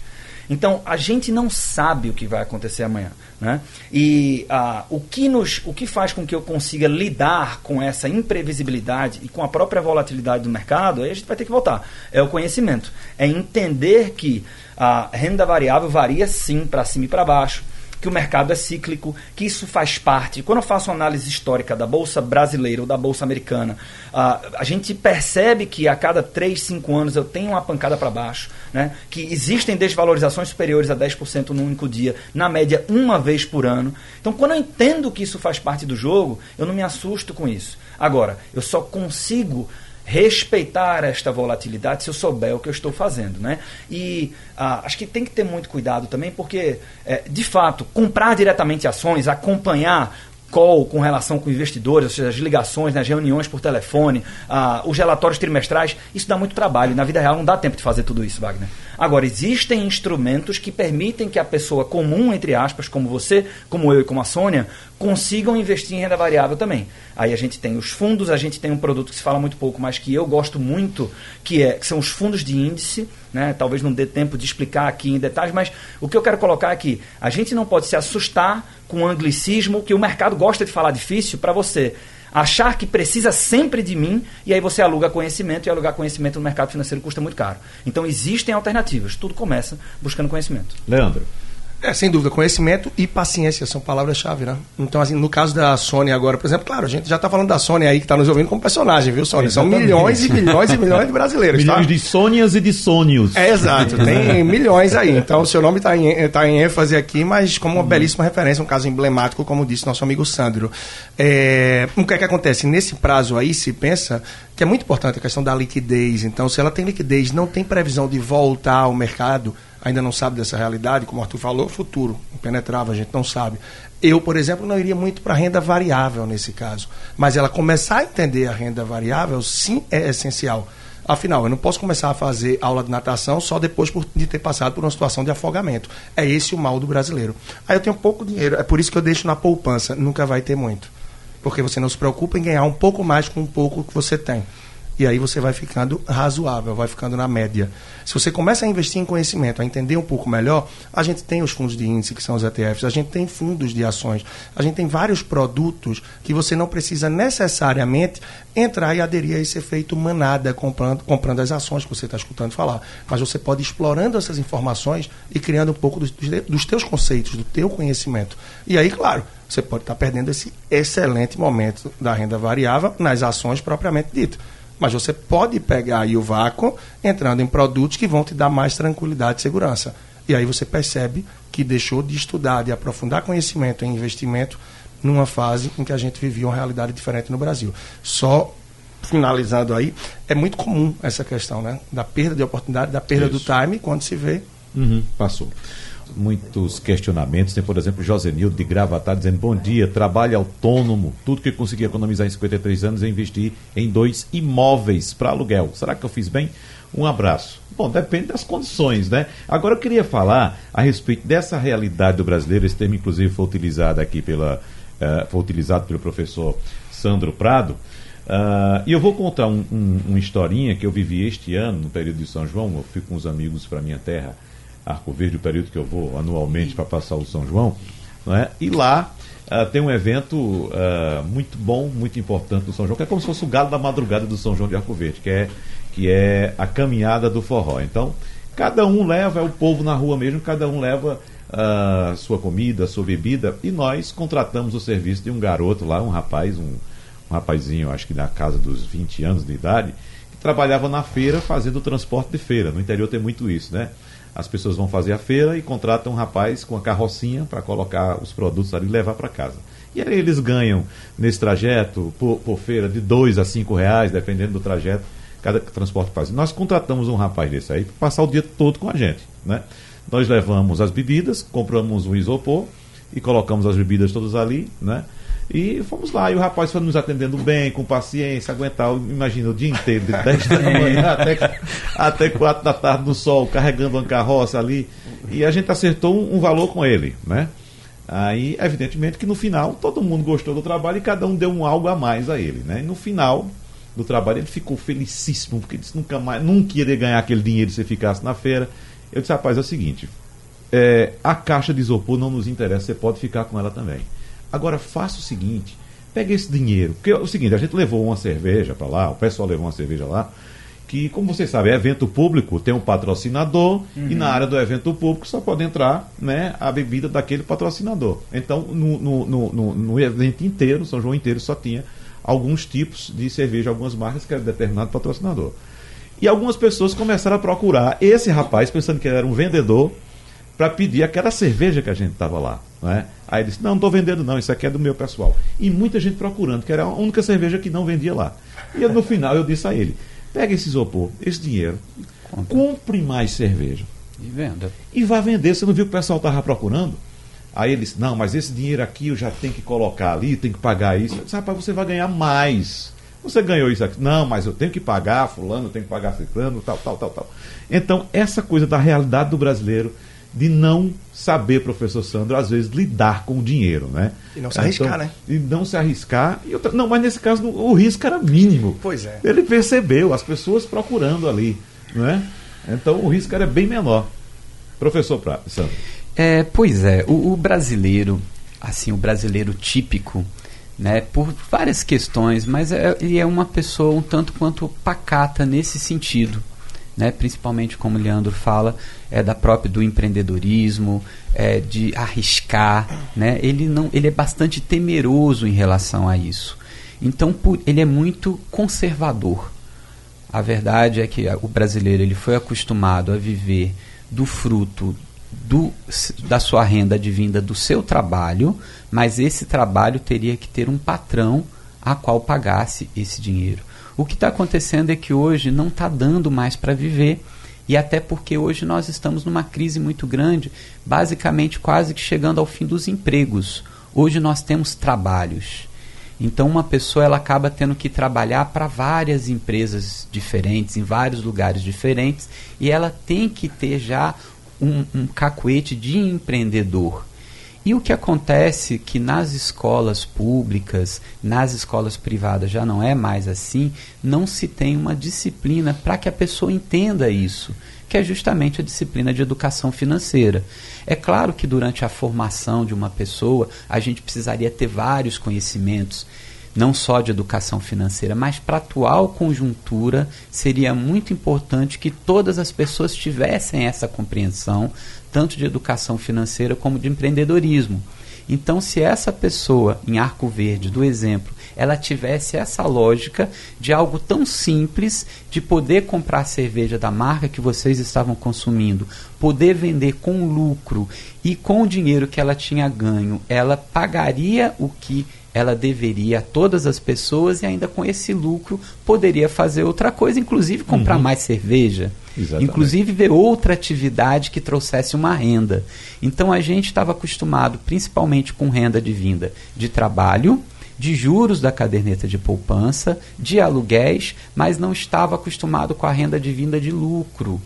Então, a gente não sabe o que vai acontecer amanhã. Né? E ah, o, que nos, o que faz com que eu consiga lidar com essa imprevisibilidade e com a própria volatilidade do mercado, aí a gente vai ter que voltar. É o conhecimento. É entender que a renda variável varia sim para cima e para baixo que o mercado é cíclico, que isso faz parte. Quando eu faço uma análise histórica da Bolsa brasileira ou da Bolsa americana, uh, a gente percebe que a cada 3, 5 anos eu tenho uma pancada para baixo, né? que existem desvalorizações superiores a 10% num único dia, na média uma vez por ano. Então, quando eu entendo que isso faz parte do jogo, eu não me assusto com isso. Agora, eu só consigo respeitar esta volatilidade se eu souber o que eu estou fazendo. Né? E ah, acho que tem que ter muito cuidado também, porque, é, de fato, comprar diretamente ações, acompanhar call com relação com investidores, ou seja, as ligações, né, as reuniões por telefone, ah, os relatórios trimestrais, isso dá muito trabalho. Na vida real não dá tempo de fazer tudo isso, Wagner. Agora, existem instrumentos que permitem que a pessoa comum, entre aspas, como você, como eu e como a Sônia, consigam investir em renda variável também. Aí a gente tem os fundos, a gente tem um produto que se fala muito pouco, mas que eu gosto muito, que, é, que são os fundos de índice. Né? Talvez não dê tempo de explicar aqui em detalhes, mas o que eu quero colocar aqui, a gente não pode se assustar com o anglicismo, que o mercado gosta de falar difícil, para você achar que precisa sempre de mim e aí você aluga conhecimento e alugar conhecimento no mercado financeiro custa muito caro. Então existem alternativas. Tudo começa buscando conhecimento. Leandro. É, sem dúvida, conhecimento e paciência são palavras-chave, né? Então, assim, no caso da Sony agora, por exemplo, claro, a gente já está falando da Sony aí que está nos ouvindo como personagem, viu, Sony? São milhões e milhões e milhões de brasileiros, tá? Milhões tá? de Sônias e de Sônios. É, exato, tem milhões aí. Então, o seu nome está em, tá em ênfase aqui, mas como uma uhum. belíssima referência, um caso emblemático, como disse nosso amigo Sandro. É, o que é que acontece? Nesse prazo aí, se pensa que é muito importante a questão da liquidez. Então, se ela tem liquidez, não tem previsão de voltar ao mercado ainda não sabe dessa realidade, como o Arthur falou, futuro, impenetrável, a gente não sabe. Eu, por exemplo, não iria muito para renda variável nesse caso. Mas ela começar a entender a renda variável, sim, é essencial. Afinal, eu não posso começar a fazer aula de natação só depois de ter passado por uma situação de afogamento. É esse o mal do brasileiro. Aí eu tenho pouco dinheiro, é por isso que eu deixo na poupança. Nunca vai ter muito. Porque você não se preocupa em ganhar um pouco mais com um pouco que você tem. E aí você vai ficando razoável, vai ficando na média. Se você começa a investir em conhecimento, a entender um pouco melhor, a gente tem os fundos de índice, que são os ETFs, a gente tem fundos de ações, a gente tem vários produtos que você não precisa necessariamente entrar e aderir a esse efeito manada comprando, comprando as ações que você está escutando falar. Mas você pode ir explorando essas informações e criando um pouco dos, dos teus conceitos, do teu conhecimento. E aí, claro, você pode estar tá perdendo esse excelente momento da renda variável nas ações propriamente dito. Mas você pode pegar aí o vácuo entrando em produtos que vão te dar mais tranquilidade e segurança. E aí você percebe que deixou de estudar, de aprofundar conhecimento em investimento numa fase em que a gente vivia uma realidade diferente no Brasil. Só finalizando aí, é muito comum essa questão, né? Da perda de oportunidade, da perda Isso. do time, quando se vê. Uhum, passou muitos questionamentos. Tem, por exemplo, Josenildo de Gravatar dizendo: Bom dia, trabalho autônomo. Tudo que consegui economizar em 53 anos, eu investi em dois imóveis para aluguel. Será que eu fiz bem? Um abraço. Bom, depende das condições, né? Agora eu queria falar a respeito dessa realidade do brasileiro. Esse termo, inclusive, foi utilizado aqui pela. Uh, foi utilizado pelo professor Sandro Prado. Uh, e eu vou contar um, um, uma historinha que eu vivi este ano, no período de São João. Eu fui com os amigos para minha terra, Arco Verde, o período que eu vou anualmente para passar o São João. Né? E lá uh, tem um evento uh, muito bom, muito importante do São João, que é como se fosse o galo da madrugada do São João de Arco Verde, que é, que é a caminhada do forró. Então, cada um leva, é o povo na rua mesmo, cada um leva a sua comida, sua bebida, e nós contratamos o serviço de um garoto lá, um rapaz, um um rapazinho, acho que na casa dos 20 anos de idade, que trabalhava na feira fazendo transporte de feira. No interior tem muito isso, né? As pessoas vão fazer a feira e contratam um rapaz com a carrocinha para colocar os produtos ali e levar para casa. E aí eles ganham nesse trajeto, por, por feira, de 2 a 5 reais, dependendo do trajeto, cada transporte faz. Nós contratamos um rapaz desse aí para passar o dia todo com a gente. Né? Nós levamos as bebidas, compramos um isopor e colocamos as bebidas todas ali, né? E fomos lá, e o rapaz foi nos atendendo bem, com paciência, aguentar, imagina, o dia inteiro, de 10 da manhã até, até 4 da tarde no sol, carregando uma carroça ali. E a gente acertou um, um valor com ele, né? Aí, evidentemente que no final todo mundo gostou do trabalho e cada um deu um algo a mais a ele, né? E no final do trabalho ele ficou felicíssimo, porque disse nunca mais, nunca iria ganhar aquele dinheiro se ficasse na feira. Eu disse, rapaz, é o seguinte, é, a caixa de isopor não nos interessa, você pode ficar com ela também. Agora faça o seguinte: pegue esse dinheiro. Porque é o seguinte, a gente levou uma cerveja para lá, o pessoal levou uma cerveja lá, que, como vocês sabem, é evento público, tem um patrocinador, uhum. e na área do evento público só pode entrar né, a bebida daquele patrocinador. Então, no, no, no, no evento inteiro, São João inteiro, só tinha alguns tipos de cerveja, algumas marcas que era determinado patrocinador. E algumas pessoas começaram a procurar esse rapaz, pensando que ele era um vendedor, para pedir aquela cerveja que a gente estava lá. Né? Aí ele disse: Não, não estou vendendo, não, isso aqui é do meu pessoal. E muita gente procurando, que era a única cerveja que não vendia lá. E eu, no final eu disse a ele: Pega esse isopor, esse dinheiro, Compre, compre mais cerveja. E venda. E vá vender. Você não viu que o pessoal estava procurando? Aí ele disse: Não, mas esse dinheiro aqui eu já tenho que colocar ali, tenho que pagar isso. Eu disse: Rapaz, você vai ganhar mais. Você ganhou isso aqui. Não, mas eu tenho que pagar fulano, eu tenho que pagar ciclano, tal, tal, tal, tal. Então, essa coisa da realidade do brasileiro de não saber, professor Sandro, às vezes lidar com o dinheiro, né? E não se arriscar, então, né? E não se arriscar. E outra, não, mas nesse caso o risco era mínimo. Pois é. Ele percebeu as pessoas procurando ali, não é? Então o risco era bem menor. Professor Sandro. É, pois é, o, o brasileiro, assim, o brasileiro típico, né, por várias questões, mas é, ele é uma pessoa um tanto quanto pacata nesse sentido né, principalmente como o Leandro fala, é da própria do empreendedorismo, é, de arriscar, né? Ele não, ele é bastante temeroso em relação a isso. Então, por, ele é muito conservador. A verdade é que o brasileiro ele foi acostumado a viver do fruto do, da sua renda advinda do seu trabalho, mas esse trabalho teria que ter um patrão a qual pagasse esse dinheiro. O que está acontecendo é que hoje não está dando mais para viver. E até porque hoje nós estamos numa crise muito grande, basicamente quase que chegando ao fim dos empregos. Hoje nós temos trabalhos. Então uma pessoa ela acaba tendo que trabalhar para várias empresas diferentes, em vários lugares diferentes, e ela tem que ter já um, um cacuete de empreendedor. E o que acontece que nas escolas públicas, nas escolas privadas já não é mais assim, não se tem uma disciplina para que a pessoa entenda isso, que é justamente a disciplina de educação financeira. É claro que durante a formação de uma pessoa, a gente precisaria ter vários conhecimentos, não só de educação financeira, mas para a atual conjuntura seria muito importante que todas as pessoas tivessem essa compreensão tanto de educação financeira como de empreendedorismo. Então, se essa pessoa em Arco Verde, do exemplo, ela tivesse essa lógica de algo tão simples de poder comprar a cerveja da marca que vocês estavam consumindo, poder vender com lucro e com o dinheiro que ela tinha ganho, ela pagaria o que ela deveria a todas as pessoas e ainda com esse lucro poderia fazer outra coisa, inclusive comprar uhum. mais cerveja. Exatamente. Inclusive ver outra atividade que trouxesse uma renda. Então a gente estava acostumado principalmente com renda de vinda de trabalho, de juros da caderneta de poupança, de aluguéis, mas não estava acostumado com a renda de vinda de lucro.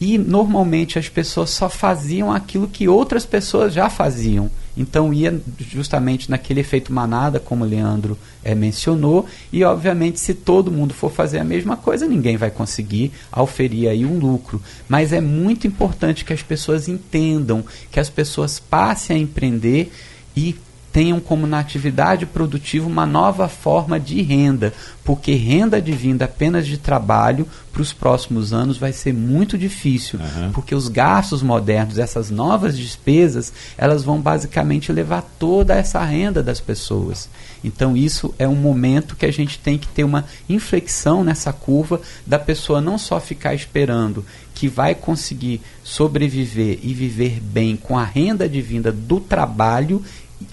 E normalmente as pessoas só faziam aquilo que outras pessoas já faziam. Então ia justamente naquele efeito manada, como o Leandro é, mencionou, e obviamente se todo mundo for fazer a mesma coisa, ninguém vai conseguir auferir aí um lucro. Mas é muito importante que as pessoas entendam, que as pessoas passem a empreender e tenham como na atividade produtiva uma nova forma de renda, porque renda advinda apenas de trabalho para os próximos anos vai ser muito difícil, uhum. porque os gastos modernos, essas novas despesas, elas vão basicamente levar toda essa renda das pessoas. Então isso é um momento que a gente tem que ter uma inflexão nessa curva da pessoa não só ficar esperando que vai conseguir sobreviver e viver bem com a renda advinda do trabalho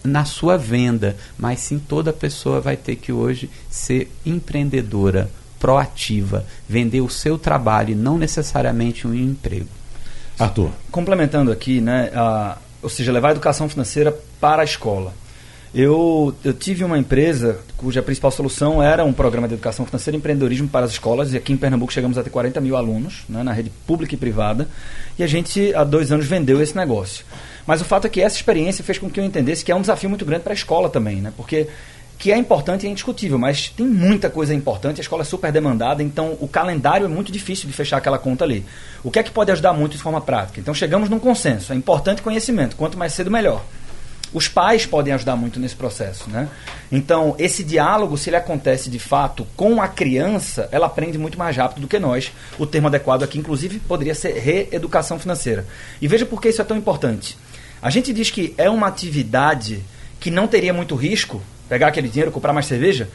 na sua venda, mas sim toda pessoa vai ter que hoje ser empreendedora, proativa, vender o seu trabalho e não necessariamente um emprego. Arthur. Complementando aqui, né, a, ou seja, levar a educação financeira para a escola. Eu, eu tive uma empresa cuja principal solução era um programa de educação financeira e empreendedorismo para as escolas, e aqui em Pernambuco chegamos a ter 40 mil alunos né, na rede pública e privada, e a gente há dois anos vendeu esse negócio. Mas o fato é que essa experiência fez com que eu entendesse que é um desafio muito grande para a escola também, né? Porque que é importante e é indiscutível, mas tem muita coisa importante, a escola é super demandada, então o calendário é muito difícil de fechar aquela conta ali. O que é que pode ajudar muito de forma prática? Então chegamos num consenso, é importante conhecimento, quanto mais cedo melhor. Os pais podem ajudar muito nesse processo, né? Então, esse diálogo, se ele acontece de fato com a criança, ela aprende muito mais rápido do que nós. O termo adequado aqui, inclusive, poderia ser reeducação financeira. E veja por que isso é tão importante. A gente diz que é uma atividade que não teria muito risco, pegar aquele dinheiro, comprar mais cerveja,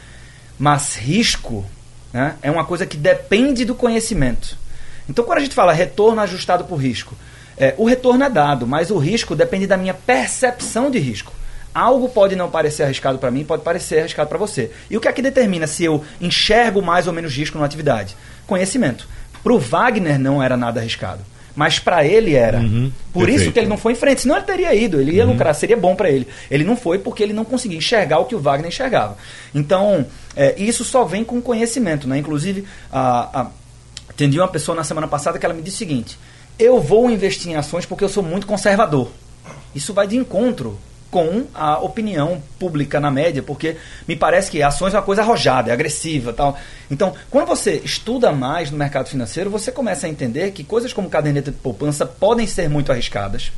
mas risco né, é uma coisa que depende do conhecimento. Então, quando a gente fala retorno ajustado por risco, é, o retorno é dado, mas o risco depende da minha percepção de risco. Algo pode não parecer arriscado para mim, pode parecer arriscado para você. E o que é que determina se eu enxergo mais ou menos risco numa atividade? Conhecimento. Para o Wagner não era nada arriscado mas para ele era. Uhum, Por perfeito. isso que ele não foi em frente, senão ele teria ido, ele ia uhum. lucrar, seria bom para ele. Ele não foi porque ele não conseguia enxergar o que o Wagner enxergava. Então, é, isso só vem com conhecimento. Né? Inclusive, a, a, atendi uma pessoa na semana passada que ela me disse o seguinte: eu vou investir em ações porque eu sou muito conservador. Isso vai de encontro com a opinião pública na média, porque me parece que ações é uma coisa arrojada, é agressiva tal. Então, quando você estuda mais no mercado financeiro, você começa a entender que coisas como caderneta de poupança podem ser muito arriscadas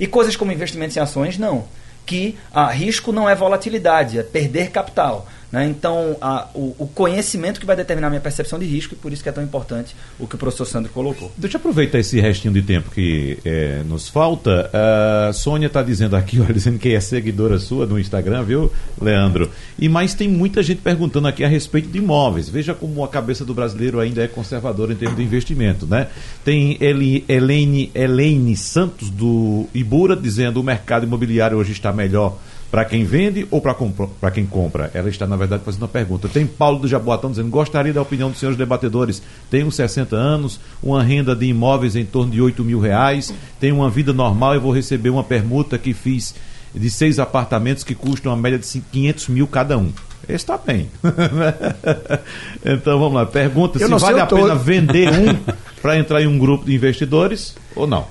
e coisas como investimentos em ações não. Que a risco não é volatilidade, é perder capital. Né? Então, a, o, o, conhecimento que vai determinar a minha percepção de risco, e por isso que é tão importante o que o professor Sandro colocou. Deixa eu aproveitar esse restinho de tempo que é, nos falta. A Sônia está dizendo aqui, olha, dizendo que é seguidora sua no Instagram, viu, Leandro? E mais tem muita gente perguntando aqui a respeito de imóveis. Veja como a cabeça do brasileiro ainda é conservadora em termos de investimento, né? Tem Helene, Helene Santos do Ibura dizendo o mercado imobiliário hoje está melhor para quem vende ou para quem compra? Ela está, na verdade, fazendo uma pergunta. Tem Paulo do Jaboatão dizendo: gostaria da opinião dos senhores debatedores. Tenho 60 anos, uma renda de imóveis em torno de 8 mil reais, tenho uma vida normal e vou receber uma permuta que fiz de seis apartamentos que custam uma média de 500 mil cada um. Esse está bem. então vamos lá. Pergunta Eu se vale a pena vender um para entrar em um grupo de investidores ou não.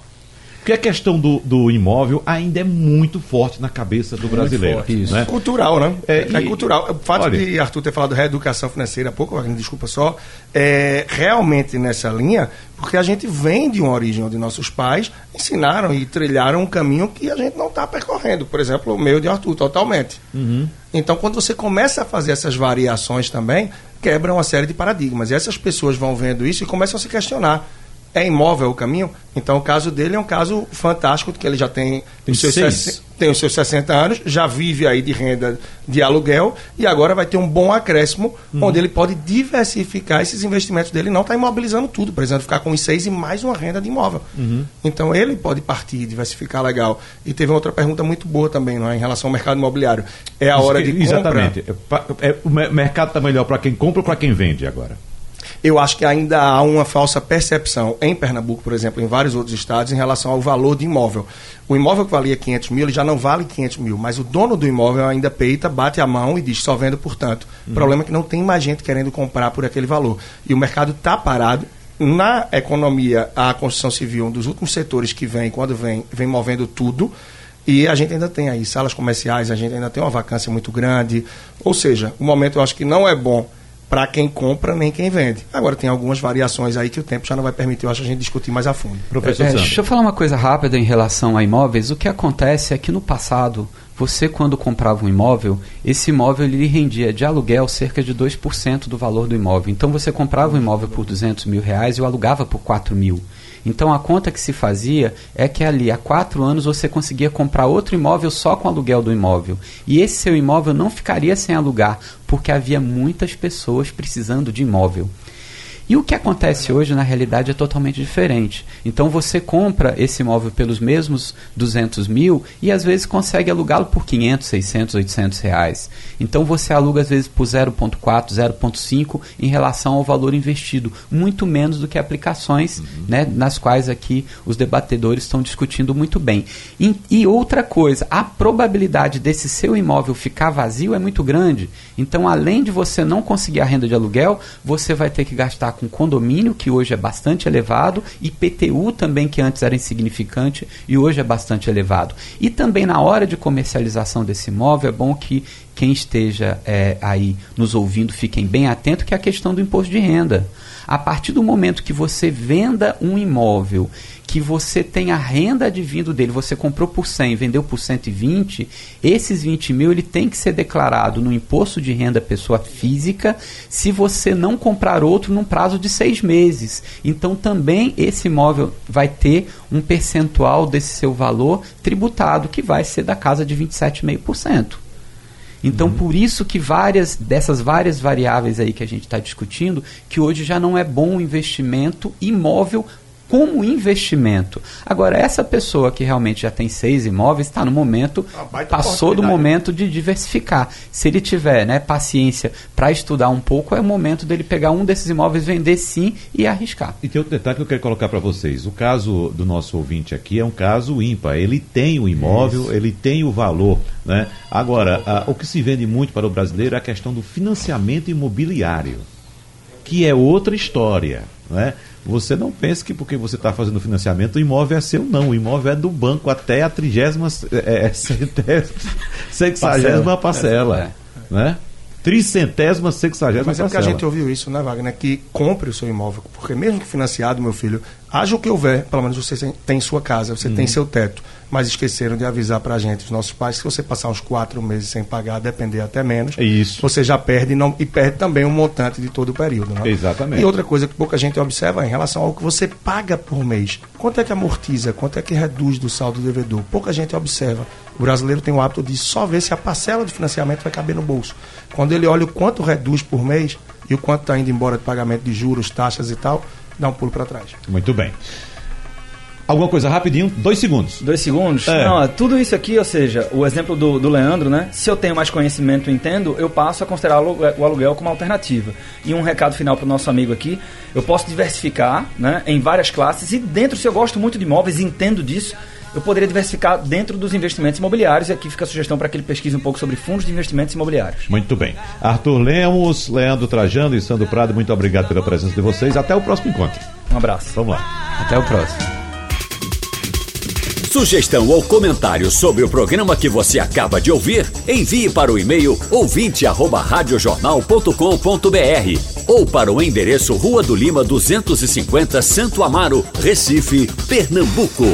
Porque a questão do, do imóvel ainda é muito forte na cabeça do brasileiro. Isso. Né? Cultural, né? É, é e, cultural. O fato olha, de Arthur ter falado reeducação financeira há pouco, desculpa só, é realmente nessa linha, porque a gente vem de uma origem onde nossos pais ensinaram e trilharam um caminho que a gente não está percorrendo. Por exemplo, o meu de Arthur, totalmente. Uhum. Então, quando você começa a fazer essas variações também, quebra uma série de paradigmas. E essas pessoas vão vendo isso e começam a se questionar é imóvel o caminho. Então, o caso dele é um caso fantástico, porque ele já tem, tem, os seus, 60, tem os seus 60 anos, já vive aí de renda de aluguel e agora vai ter um bom acréscimo, uhum. onde ele pode diversificar esses investimentos dele não está imobilizando tudo, por exemplo, ficar com os seis e mais uma renda de imóvel. Uhum. Então, ele pode partir, diversificar legal. E teve outra pergunta muito boa também, não é? em relação ao mercado imobiliário. É a hora de compra. Exatamente. É, é, o mercado está melhor para quem compra ou para quem vende agora? Eu acho que ainda há uma falsa percepção em Pernambuco, por exemplo, em vários outros estados, em relação ao valor de imóvel. O imóvel que valia 500 mil, ele já não vale 500 mil, mas o dono do imóvel ainda peita, bate a mão e diz só vendo por tanto. Uhum. O problema é que não tem mais gente querendo comprar por aquele valor. E o mercado está parado na economia, a construção civil, um dos últimos setores que vem, quando vem, vem movendo tudo. E a gente ainda tem aí salas comerciais, a gente ainda tem uma vacância muito grande. Ou seja, o momento eu acho que não é bom para quem compra nem quem vende. Agora tem algumas variações aí que o tempo já não vai permitir, eu acho, a gente discutir mais a fundo. Professor é, Deixa eu falar uma coisa rápida em relação a imóveis. O que acontece é que no passado, você quando comprava um imóvel, esse imóvel lhe rendia de aluguel cerca de 2% do valor do imóvel. Então você comprava um imóvel por 200 mil reais e o alugava por 4 mil. Então a conta que se fazia é que ali há quatro anos você conseguia comprar outro imóvel só com aluguel do imóvel. E esse seu imóvel não ficaria sem alugar, porque havia muitas pessoas precisando de imóvel. E o que acontece hoje, na realidade, é totalmente diferente. Então você compra esse imóvel pelos mesmos 200 mil e às vezes consegue alugá-lo por 500, 600, 800 reais. Então você aluga às vezes por 0,4, 0,5 em relação ao valor investido, muito menos do que aplicações uhum. né, nas quais aqui os debatedores estão discutindo muito bem. E, e outra coisa, a probabilidade desse seu imóvel ficar vazio é muito grande. Então, além de você não conseguir a renda de aluguel, você vai ter que gastar com condomínio, que hoje é bastante elevado, e PTU também, que antes era insignificante e hoje é bastante elevado. E também na hora de comercialização desse imóvel, é bom que quem esteja é, aí nos ouvindo fiquem bem atento que é a questão do imposto de renda. A partir do momento que você venda um imóvel que você tem a renda advindo dele, você comprou por 100, vendeu por 120, esses 20 mil ele tem que ser declarado no imposto de renda pessoa física se você não comprar outro num prazo de seis meses. Então também esse imóvel vai ter um percentual desse seu valor tributado, que vai ser da casa de 27,5%. Então, uhum. por isso que várias dessas várias variáveis aí que a gente está discutindo, que hoje já não é bom o investimento imóvel como investimento. Agora, essa pessoa que realmente já tem seis imóveis está no momento, passou do momento de diversificar. Se ele tiver né, paciência para estudar um pouco, é o momento dele pegar um desses imóveis, vender sim e arriscar. E tem outro detalhe que eu quero colocar para vocês. O caso do nosso ouvinte aqui é um caso ímpar. Ele tem o imóvel, Isso. ele tem o valor. Né? Agora, a, o que se vende muito para o brasileiro é a questão do financiamento imobiliário, que é outra história. Né? Você não pense que porque você está fazendo financiamento o imóvel é seu, não. O imóvel é do banco até a trigésima, é, é sexagésima parcela. É. Né? Tricentésima, sexagésima Mas é porque a gente ouviu isso, né, Wagner? Que compre o seu imóvel. Porque mesmo que financiado, meu filho, haja o que houver, pelo menos você tem sua casa, você uhum. tem seu teto mas esqueceram de avisar para a gente, os nossos pais, que se você passar uns quatro meses sem pagar, depender até menos, Isso. você já perde não, e perde também um montante de todo o período. Né? Exatamente. E outra coisa que pouca gente observa é em relação ao que você paga por mês. Quanto é que amortiza? Quanto é que reduz do saldo do devedor? Pouca gente observa. O brasileiro tem o hábito de só ver se a parcela de financiamento vai caber no bolso. Quando ele olha o quanto reduz por mês e o quanto está indo embora de pagamento de juros, taxas e tal, dá um pulo para trás. Muito bem. Alguma coisa rapidinho, dois segundos. Dois segundos? É. Não, tudo isso aqui, ou seja, o exemplo do, do Leandro, né? Se eu tenho mais conhecimento e entendo, eu passo a considerar o aluguel como alternativa. E um recado final para o nosso amigo aqui: eu posso diversificar né, em várias classes e dentro, se eu gosto muito de imóveis e entendo disso, eu poderia diversificar dentro dos investimentos imobiliários. E aqui fica a sugestão para que ele pesquise um pouco sobre fundos de investimentos imobiliários. Muito bem. Arthur Lemos, Leandro Trajano e Sandro Prado, muito obrigado pela presença de vocês. Até o próximo encontro. Um abraço. Vamos lá. Até o próximo. Sugestão ou comentário sobre o programa que você acaba de ouvir, envie para o e-mail ouvinte@radiojornal.com.br ou para o endereço Rua do Lima 250, Santo Amaro, Recife, Pernambuco.